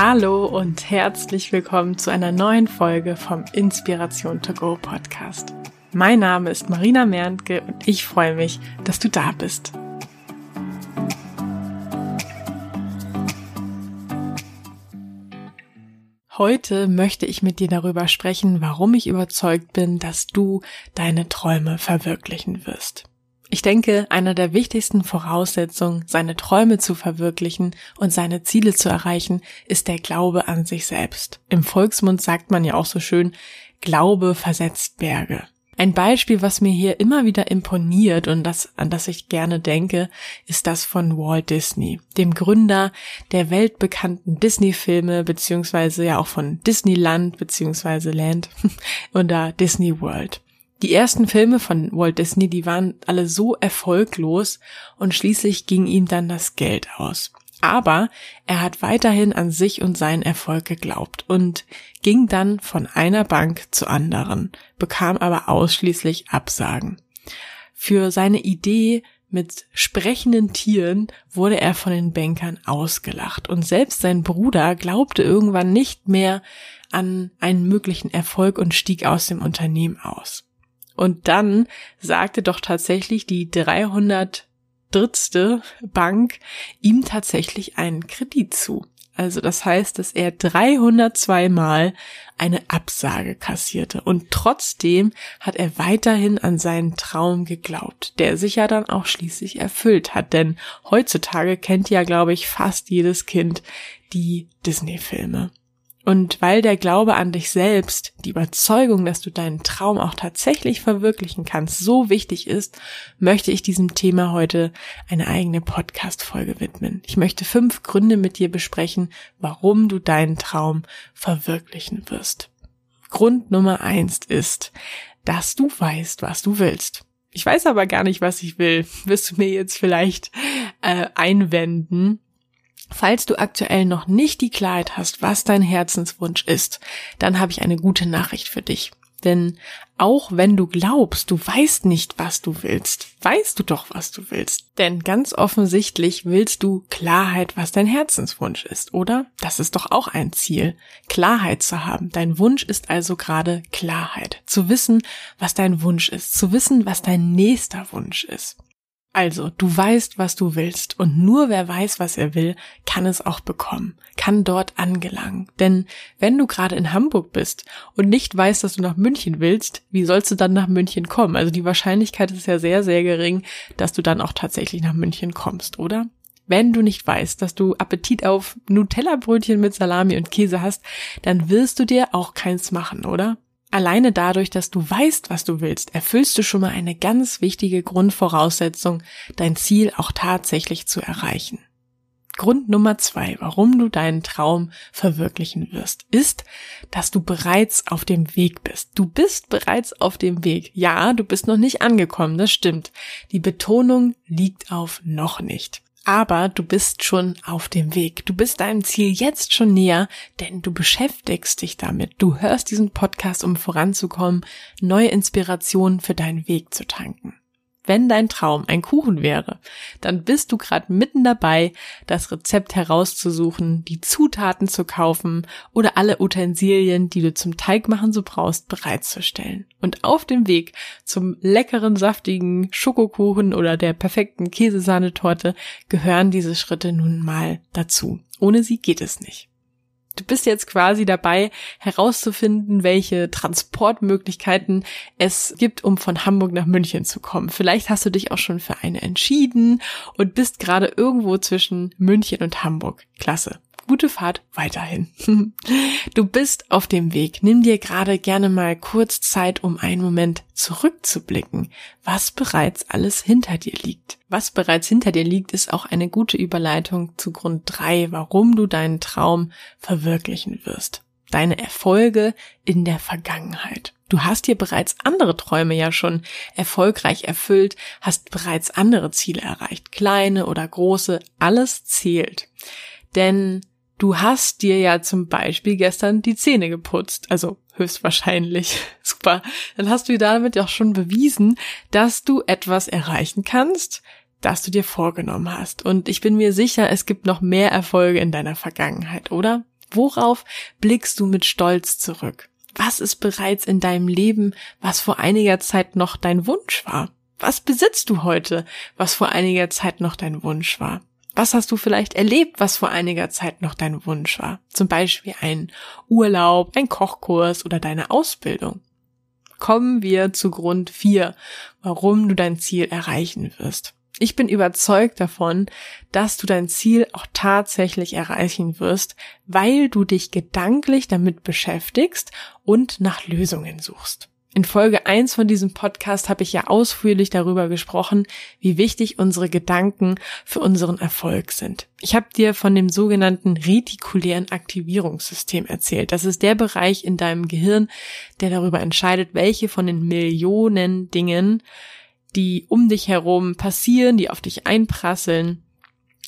Hallo und herzlich willkommen zu einer neuen Folge vom Inspiration to Go Podcast. Mein Name ist Marina Merntke und ich freue mich, dass du da bist. Heute möchte ich mit dir darüber sprechen, warum ich überzeugt bin, dass du deine Träume verwirklichen wirst. Ich denke, einer der wichtigsten Voraussetzungen, seine Träume zu verwirklichen und seine Ziele zu erreichen, ist der Glaube an sich selbst. Im Volksmund sagt man ja auch so schön, Glaube versetzt Berge. Ein Beispiel, was mir hier immer wieder imponiert und das, an das ich gerne denke, ist das von Walt Disney, dem Gründer der weltbekannten Disney-Filme, beziehungsweise ja auch von Disneyland, beziehungsweise Land oder Disney World. Die ersten Filme von Walt Disney, die waren alle so erfolglos und schließlich ging ihm dann das Geld aus. Aber er hat weiterhin an sich und seinen Erfolg geglaubt und ging dann von einer Bank zur anderen, bekam aber ausschließlich Absagen. Für seine Idee mit sprechenden Tieren wurde er von den Bankern ausgelacht und selbst sein Bruder glaubte irgendwann nicht mehr an einen möglichen Erfolg und stieg aus dem Unternehmen aus. Und dann sagte doch tatsächlich die 300 drittste Bank ihm tatsächlich einen Kredit zu. Also das heißt, dass er 302 Mal eine Absage kassierte und trotzdem hat er weiterhin an seinen Traum geglaubt, der sich ja dann auch schließlich erfüllt hat, denn heutzutage kennt ja, glaube ich, fast jedes Kind die Disney-Filme. Und weil der Glaube an dich selbst, die Überzeugung, dass du deinen Traum auch tatsächlich verwirklichen kannst, so wichtig ist, möchte ich diesem Thema heute eine eigene Podcast-Folge widmen. Ich möchte fünf Gründe mit dir besprechen, warum du deinen Traum verwirklichen wirst. Grund Nummer eins ist, dass du weißt, was du willst. Ich weiß aber gar nicht, was ich will. Wirst du mir jetzt vielleicht äh, einwenden? Falls du aktuell noch nicht die Klarheit hast, was dein Herzenswunsch ist, dann habe ich eine gute Nachricht für dich. Denn auch wenn du glaubst, du weißt nicht, was du willst, weißt du doch, was du willst. Denn ganz offensichtlich willst du Klarheit, was dein Herzenswunsch ist, oder? Das ist doch auch ein Ziel, Klarheit zu haben. Dein Wunsch ist also gerade Klarheit. Zu wissen, was dein Wunsch ist. Zu wissen, was dein nächster Wunsch ist. Also, du weißt, was du willst und nur wer weiß, was er will, kann es auch bekommen, kann dort angelangen. Denn wenn du gerade in Hamburg bist und nicht weißt, dass du nach München willst, wie sollst du dann nach München kommen? Also die Wahrscheinlichkeit ist ja sehr, sehr gering, dass du dann auch tatsächlich nach München kommst, oder? Wenn du nicht weißt, dass du Appetit auf Nutella-Brötchen mit Salami und Käse hast, dann wirst du dir auch keins machen, oder? Alleine dadurch, dass du weißt, was du willst, erfüllst du schon mal eine ganz wichtige Grundvoraussetzung, dein Ziel auch tatsächlich zu erreichen. Grund Nummer zwei, warum du deinen Traum verwirklichen wirst, ist, dass du bereits auf dem Weg bist. Du bist bereits auf dem Weg. Ja, du bist noch nicht angekommen, das stimmt. Die Betonung liegt auf noch nicht aber du bist schon auf dem Weg. Du bist deinem Ziel jetzt schon näher, denn du beschäftigst dich damit. Du hörst diesen Podcast, um voranzukommen, neue Inspirationen für deinen Weg zu tanken. Wenn dein Traum ein Kuchen wäre, dann bist du gerade mitten dabei, das Rezept herauszusuchen, die Zutaten zu kaufen oder alle Utensilien, die du zum Teigmachen so brauchst, bereitzustellen. Und auf dem Weg zum leckeren, saftigen Schokokuchen oder der perfekten Käsesahnetorte gehören diese Schritte nun mal dazu. Ohne sie geht es nicht. Du bist jetzt quasi dabei, herauszufinden, welche Transportmöglichkeiten es gibt, um von Hamburg nach München zu kommen. Vielleicht hast du dich auch schon für eine entschieden und bist gerade irgendwo zwischen München und Hamburg. Klasse gute Fahrt weiterhin. Du bist auf dem Weg. Nimm dir gerade gerne mal kurz Zeit, um einen Moment zurückzublicken, was bereits alles hinter dir liegt. Was bereits hinter dir liegt, ist auch eine gute Überleitung zu Grund drei, warum du deinen Traum verwirklichen wirst. Deine Erfolge in der Vergangenheit. Du hast dir bereits andere Träume ja schon erfolgreich erfüllt, hast bereits andere Ziele erreicht, kleine oder große, alles zählt. Denn Du hast dir ja zum Beispiel gestern die Zähne geputzt, also höchstwahrscheinlich. Super. Dann hast du damit ja auch schon bewiesen, dass du etwas erreichen kannst, das du dir vorgenommen hast. Und ich bin mir sicher, es gibt noch mehr Erfolge in deiner Vergangenheit, oder? Worauf blickst du mit Stolz zurück? Was ist bereits in deinem Leben, was vor einiger Zeit noch dein Wunsch war? Was besitzt du heute, was vor einiger Zeit noch dein Wunsch war? Was hast du vielleicht erlebt, was vor einiger Zeit noch dein Wunsch war? Zum Beispiel ein Urlaub, ein Kochkurs oder deine Ausbildung. Kommen wir zu Grund 4, warum du dein Ziel erreichen wirst. Ich bin überzeugt davon, dass du dein Ziel auch tatsächlich erreichen wirst, weil du dich gedanklich damit beschäftigst und nach Lösungen suchst. In Folge 1 von diesem Podcast habe ich ja ausführlich darüber gesprochen, wie wichtig unsere Gedanken für unseren Erfolg sind. Ich habe dir von dem sogenannten retikulären Aktivierungssystem erzählt. Das ist der Bereich in deinem Gehirn, der darüber entscheidet, welche von den Millionen Dingen, die um dich herum passieren, die auf dich einprasseln,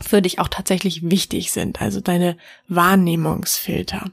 für dich auch tatsächlich wichtig sind, also deine Wahrnehmungsfilter.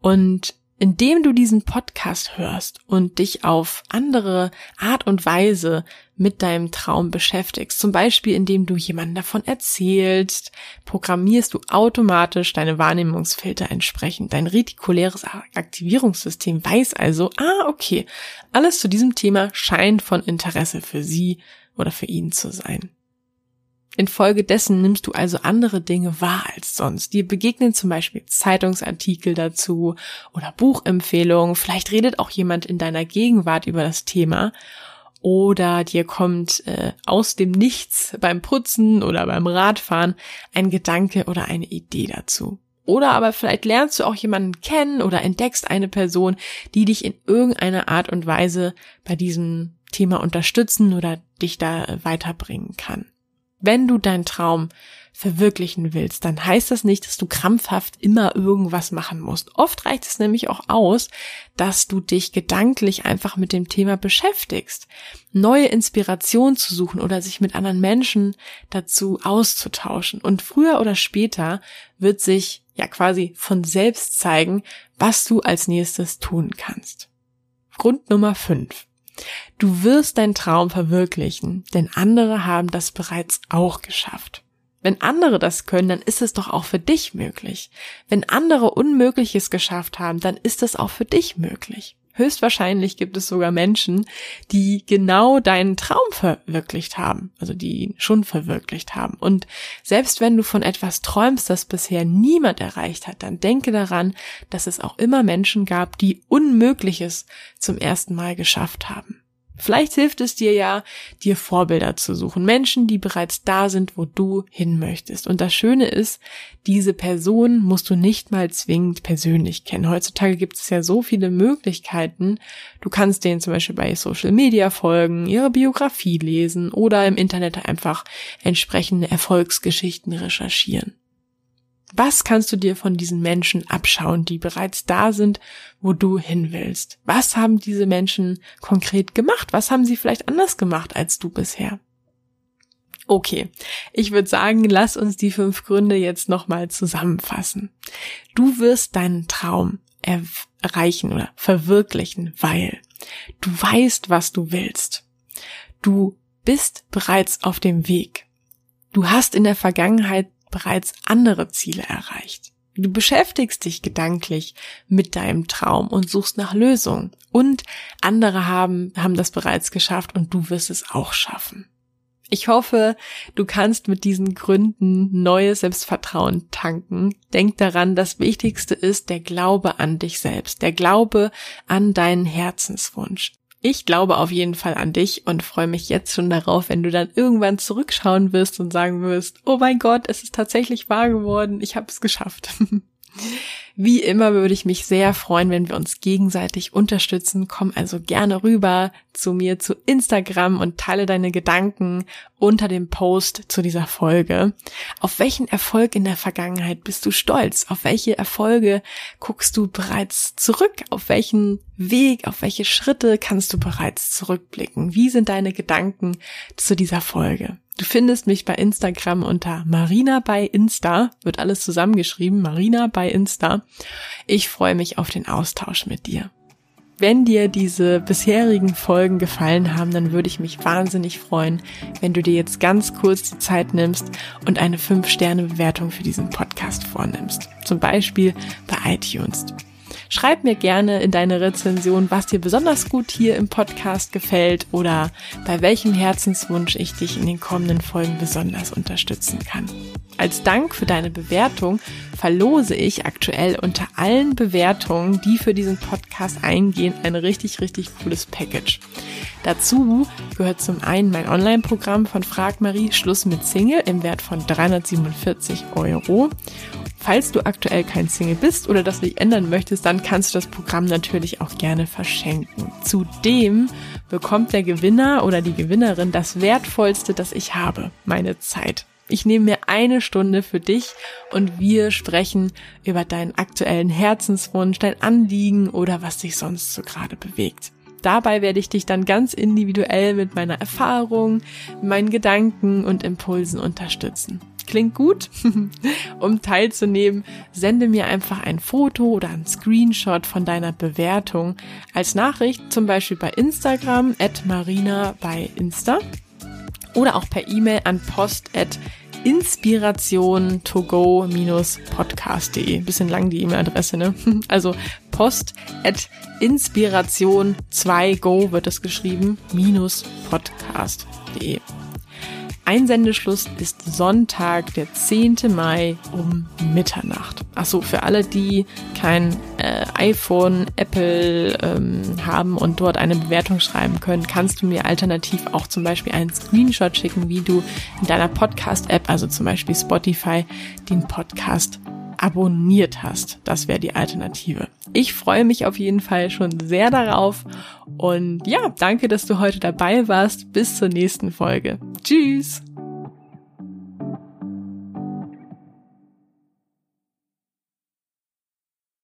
Und indem du diesen Podcast hörst und dich auf andere Art und Weise mit deinem Traum beschäftigst, zum Beispiel indem du jemanden davon erzählst, programmierst du automatisch deine Wahrnehmungsfilter entsprechend. Dein retikuläres Aktivierungssystem weiß also, ah, okay, alles zu diesem Thema scheint von Interesse für sie oder für ihn zu sein. Infolgedessen nimmst du also andere Dinge wahr als sonst. Dir begegnen zum Beispiel Zeitungsartikel dazu oder Buchempfehlungen. Vielleicht redet auch jemand in deiner Gegenwart über das Thema. Oder dir kommt äh, aus dem Nichts beim Putzen oder beim Radfahren ein Gedanke oder eine Idee dazu. Oder aber vielleicht lernst du auch jemanden kennen oder entdeckst eine Person, die dich in irgendeiner Art und Weise bei diesem Thema unterstützen oder dich da weiterbringen kann. Wenn du deinen Traum verwirklichen willst, dann heißt das nicht, dass du krampfhaft immer irgendwas machen musst. Oft reicht es nämlich auch aus, dass du dich gedanklich einfach mit dem Thema beschäftigst, neue Inspiration zu suchen oder sich mit anderen Menschen dazu auszutauschen. Und früher oder später wird sich ja quasi von selbst zeigen, was du als nächstes tun kannst. Grund Nummer 5. Du wirst deinen Traum verwirklichen, denn andere haben das bereits auch geschafft. Wenn andere das können, dann ist es doch auch für dich möglich. Wenn andere Unmögliches geschafft haben, dann ist es auch für dich möglich. Höchstwahrscheinlich gibt es sogar Menschen, die genau deinen Traum verwirklicht haben, also die ihn schon verwirklicht haben. Und selbst wenn du von etwas träumst, das bisher niemand erreicht hat, dann denke daran, dass es auch immer Menschen gab, die Unmögliches zum ersten Mal geschafft haben. Vielleicht hilft es dir ja, dir Vorbilder zu suchen. Menschen, die bereits da sind, wo du hin möchtest. Und das Schöne ist, diese Person musst du nicht mal zwingend persönlich kennen. Heutzutage gibt es ja so viele Möglichkeiten. Du kannst denen zum Beispiel bei Social Media folgen, ihre Biografie lesen oder im Internet einfach entsprechende Erfolgsgeschichten recherchieren. Was kannst du dir von diesen Menschen abschauen, die bereits da sind, wo du hin willst? Was haben diese Menschen konkret gemacht? Was haben sie vielleicht anders gemacht als du bisher? Okay, ich würde sagen, lass uns die fünf Gründe jetzt nochmal zusammenfassen. Du wirst deinen Traum erreichen oder verwirklichen, weil du weißt, was du willst. Du bist bereits auf dem Weg. Du hast in der Vergangenheit bereits andere Ziele erreicht. Du beschäftigst dich gedanklich mit deinem Traum und suchst nach Lösungen. Und andere haben, haben das bereits geschafft und du wirst es auch schaffen. Ich hoffe, du kannst mit diesen Gründen neues Selbstvertrauen tanken. Denk daran, das Wichtigste ist der Glaube an dich selbst, der Glaube an deinen Herzenswunsch. Ich glaube auf jeden Fall an dich und freue mich jetzt schon darauf, wenn du dann irgendwann zurückschauen wirst und sagen wirst, oh mein Gott, es ist tatsächlich wahr geworden, ich habe es geschafft. Wie immer würde ich mich sehr freuen, wenn wir uns gegenseitig unterstützen. Komm also gerne rüber zu mir zu Instagram und teile deine Gedanken unter dem Post zu dieser Folge. Auf welchen Erfolg in der Vergangenheit bist du stolz? Auf welche Erfolge guckst du bereits zurück? Auf welchen Weg, auf welche Schritte kannst du bereits zurückblicken? Wie sind deine Gedanken zu dieser Folge? Du findest mich bei Instagram unter Marina bei Insta, wird alles zusammengeschrieben, Marina bei Insta. Ich freue mich auf den Austausch mit dir. Wenn dir diese bisherigen Folgen gefallen haben, dann würde ich mich wahnsinnig freuen, wenn du dir jetzt ganz kurz die Zeit nimmst und eine 5-Sterne-Bewertung für diesen Podcast vornimmst. Zum Beispiel bei iTunes. Schreib mir gerne in deine Rezension, was dir besonders gut hier im Podcast gefällt oder bei welchem Herzenswunsch ich dich in den kommenden Folgen besonders unterstützen kann. Als Dank für deine Bewertung verlose ich aktuell unter allen Bewertungen, die für diesen Podcast eingehen, ein richtig, richtig cooles Package. Dazu gehört zum einen mein Online-Programm von Frag Marie Schluss mit Single im Wert von 347 Euro Falls du aktuell kein Single bist oder das nicht ändern möchtest, dann kannst du das Programm natürlich auch gerne verschenken. Zudem bekommt der Gewinner oder die Gewinnerin das Wertvollste, das ich habe, meine Zeit. Ich nehme mir eine Stunde für dich und wir sprechen über deinen aktuellen Herzenswunsch, dein Anliegen oder was dich sonst so gerade bewegt. Dabei werde ich dich dann ganz individuell mit meiner Erfahrung, meinen Gedanken und Impulsen unterstützen. Klingt gut? um teilzunehmen, sende mir einfach ein Foto oder ein Screenshot von deiner Bewertung als Nachricht, zum Beispiel bei Instagram at marina bei Insta oder auch per E-Mail an post at inspiration to go podcastde Bisschen lang die E-Mail-Adresse, ne? Also post at inspiration 2go wird es geschrieben, minus podcast.de. Einsendeschluss ist Sonntag, der 10. Mai um Mitternacht. Achso, für alle, die kein äh, iPhone, Apple ähm, haben und dort eine Bewertung schreiben können, kannst du mir alternativ auch zum Beispiel einen Screenshot schicken, wie du in deiner Podcast-App, also zum Beispiel Spotify, den Podcast abonniert hast. Das wäre die Alternative. Ich freue mich auf jeden Fall schon sehr darauf und ja, danke, dass du heute dabei warst. Bis zur nächsten Folge. Tschüss!